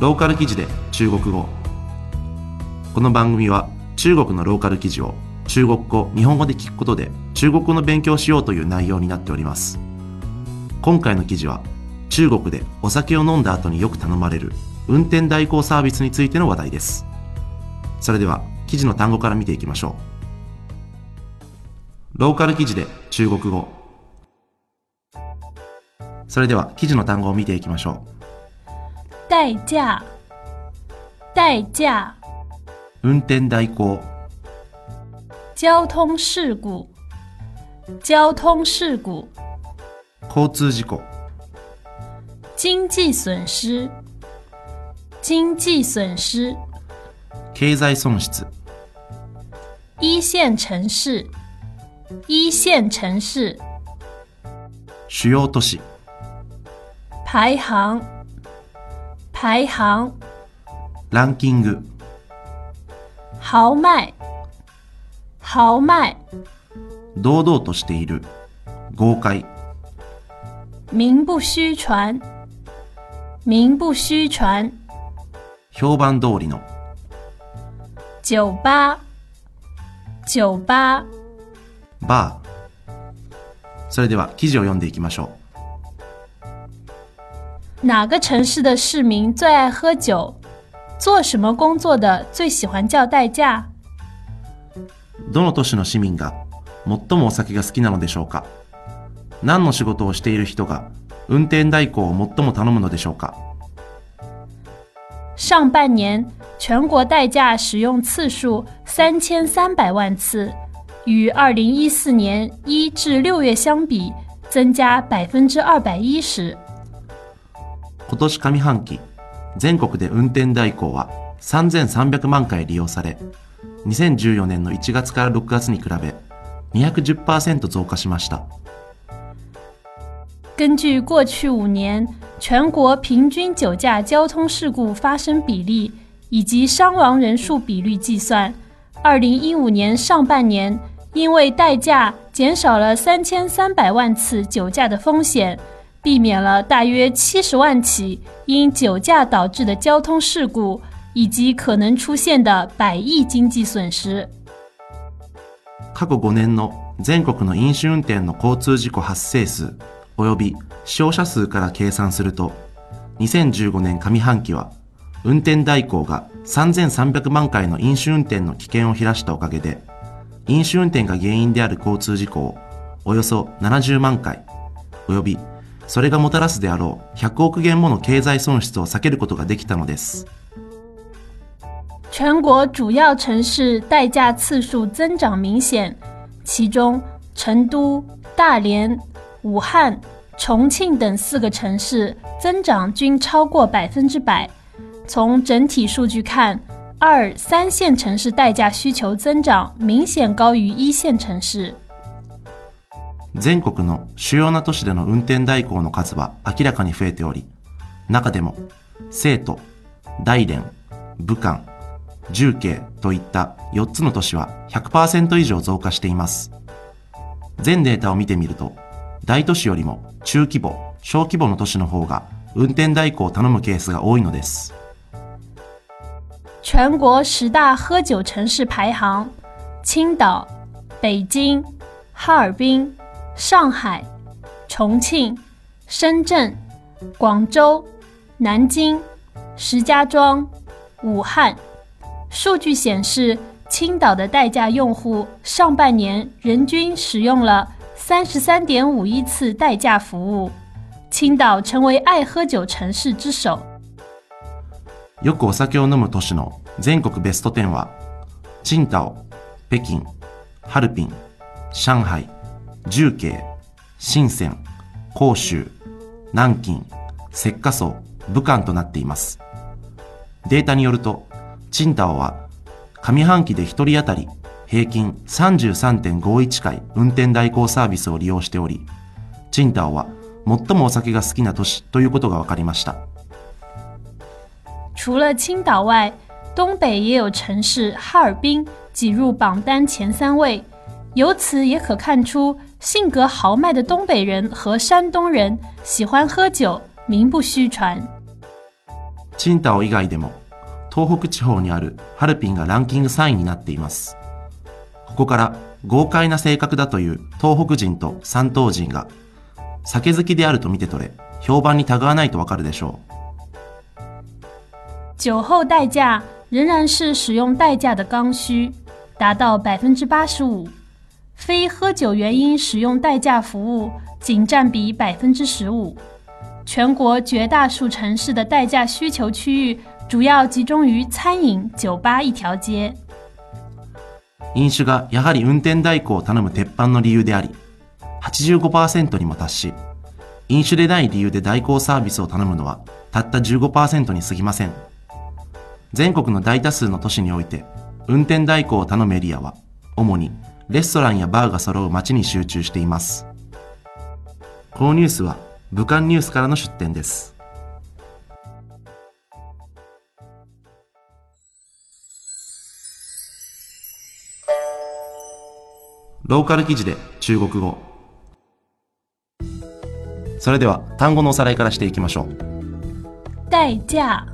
ローカル記事で中国語。この番組は中国のローカル記事を中国語日本語で聞くことで中国語の勉強をしようという内容になっております。今回の記事は中国でお酒を飲んだ後によく頼まれる運転代行サービスについての話題です。それでは記事の単語から見ていきましょう。ローカル記事で中国語。それでは記事の単語を見ていきましょう。代驾，代驾，う運転代行。交通事故，交通事故，交通事故。经济损失，经济损失，経済損失。一线城市，一线城市，主要都市。排行，排行，ランキング。豪迈，豪迈，堂々としている。豪快。名不虚传，名不虚传，評判通りの。酒吧，酒吧，バー。それでは記事を読んでいきましょ哪个城市的市民最爱喝酒？做什么工作的最喜欢叫代驾？うどの都市の市民が最もお酒が好きなのでしょうか何の仕事をしている人が運転代行を最も頼むのでしょうか上半年全国代驾使用次数三千三百万次，与二零一四年一至六月相比，增加百分之二百一十。 今年上半期全国で運転代行は3300万回利用され2014年の1月から6月に比べ210%増加しました。根据过去五年全国平均酒驾交通事故发生比例以及伤亡人数比率计算，二零一五年上半年因为代驾减少了三千三百万次酒驾的风险，避免了大约七十万起因酒驾导致的交通事故，以及可能出现的百亿经济损失。過去5年の全国の飲酒運転の交通事故発生数及び死傷者数から計算すると2015年上半期は運転代行が3300万回の飲酒運転の危険を減らしたおかげで飲酒運転が原因である交通事故をおよそ70万回及び それがもたらすであろう100億元もの経済損失を避けることができたのです全国主要城市代驾次数增长明显，其中成都、大连、武汉、重庆等四个城市增长均超过百分之百。从整体数据看，二三线城市代驾需求增长明显高于一线城市。 全国の主要な都市での運転代行の数は明らかに増えており、中でも、成都、大連、武漢、重慶といった4つの都市は100%以上増加しています。全データを見てみると、大都市よりも中規模、小規模の都市の方が運転代行を頼むケースが多いのです。全国十大喝酒城市排行：青岛、北京、哈尔滨、上海、重庆、深圳、广州、南京、石家庄、武汉。数据显示，青岛的代驾用户上半年人均使用了三十三点五亿次代驾服务，青岛成为爱喝酒城市之首。よくお酒を飲む都市の全国ベスト10は、青島、北京、ハルピン、上海、 重慶、深セン、広州、南京、浙江省、武漢となっています。データによると、青島は上半期で1人当たり平均33.51回運転代行サービスを利用しており、青島は最もお酒が好きな都市ということが分かりました。除了青岛外，东北也有城市哈尔滨挤入榜单前三位。由此也可看出，性格豪迈的东北人和山东人喜欢喝酒，名不虚传。チンタオ以外でも東北地方にあるハルピンがランキング3位になっています。ここから豪快な性格だという東北人と山東人が酒好きであると見て取れ、評判にたがわないとわかるでしょ酒后代驾仍然是使用代驾的刚需，达到百分之八十五。非喝酒原因使用代驾服务仅占比百分之十五。全国绝大数城市的代驾需求区域主要集中于餐饮、酒吧一条街。う。飲酒がやはり運転代行を頼む鉄板の理由であり、85%にも達し、飲酒でない理由で代行サービスを頼むのはたった15%に過ぎません。全国の大多数の都市において、運転代行を頼むエリアは、主に レストランやバーが揃う街に集中しています。このニュースは武漢ニュースからの出展です。ローカル記事で中国語。それでは単語のおさらいからしていきましょう。代驾，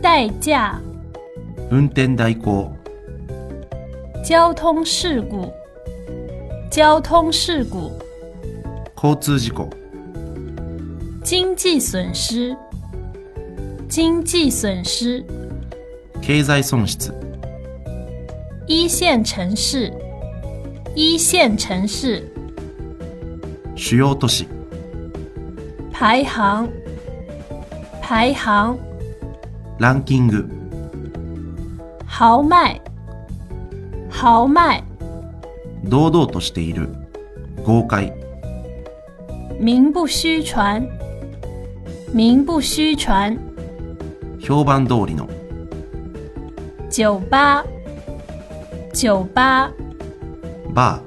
代驾，運転代行、交通事故，交通事故，交通事故、经济损失，经济损失，経済損失、一线城市，一线城市，主要都市、排行，排行，ランキング、豪迈， 豪迈，堂々としている、豪快、名不虚传，名不虚传，評判通りの、酒吧，酒吧，バ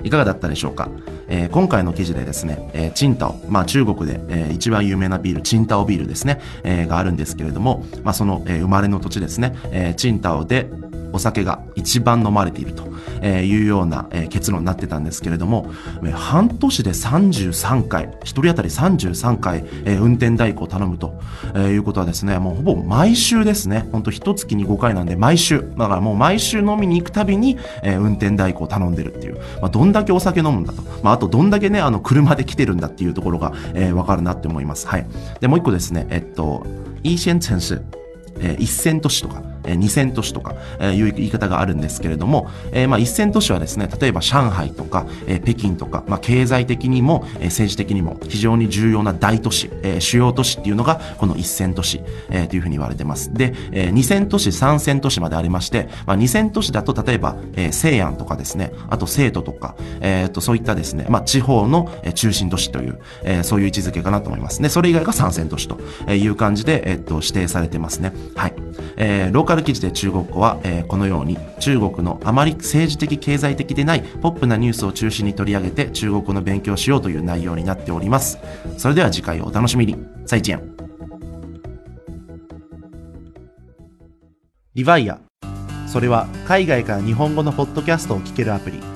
ー。いかがだったでしょうか、えー今回の記事でですね、えーチンタオ、まあ中国で、えー一番有名なビール、チンタオビールですね、えーがあるんですけれども、まあその、えー生まれの土地ですね、えーチンタオでお酒が一番飲まれているというような、結論になってたんですけれども、半年で33回、一人当たり33回、運転代行を頼むと、いうことはですね、もうほぼ毎週ですね、ほんと一月に5回なんで毎週、だからもう毎週飲みに行くたびに、運転代行を頼んでるっていう、まあ、どんだけお酒飲むんだと、まあ、あとどんだけね、あの車で来てるんだっていうところが、えーわかるなって思います。はい。で、もう一個ですね、えっと、一線城市、えー一線都市とか、えー二線都市とか、いう言い方があるんですけれども、えーまあ一線都市はですね、例えば上海とか、北京とか、まあ経済的にも、政治的にも非常に重要な大都市、主要都市っていうのがこの一線都市、というふうに言われてます。で、えー二線都市、三線都市までありまして、まあ二線都市だと例えば、西安とかですね、あと成都とか、えーとそういったですね、まあ地方の中心都市という、えそういう位置づけかなと思います。で、それ以外が三線都市という感じで、えっと指定されてますね。はい。えーローカル記事で中国語は、えーこのように中国のあまり政治的経済的でないポップなニュースを中心に取り上げて中国語の勉強をしようという内容になっております。それでは次回をお楽しみに。再见。リヴァイア。それは海外から日本語のポッドキャストを聞けるアプリ。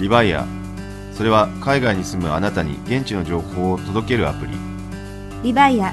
リバイアそれは海外に住むあなたに現地の情報を届けるアプリリバイア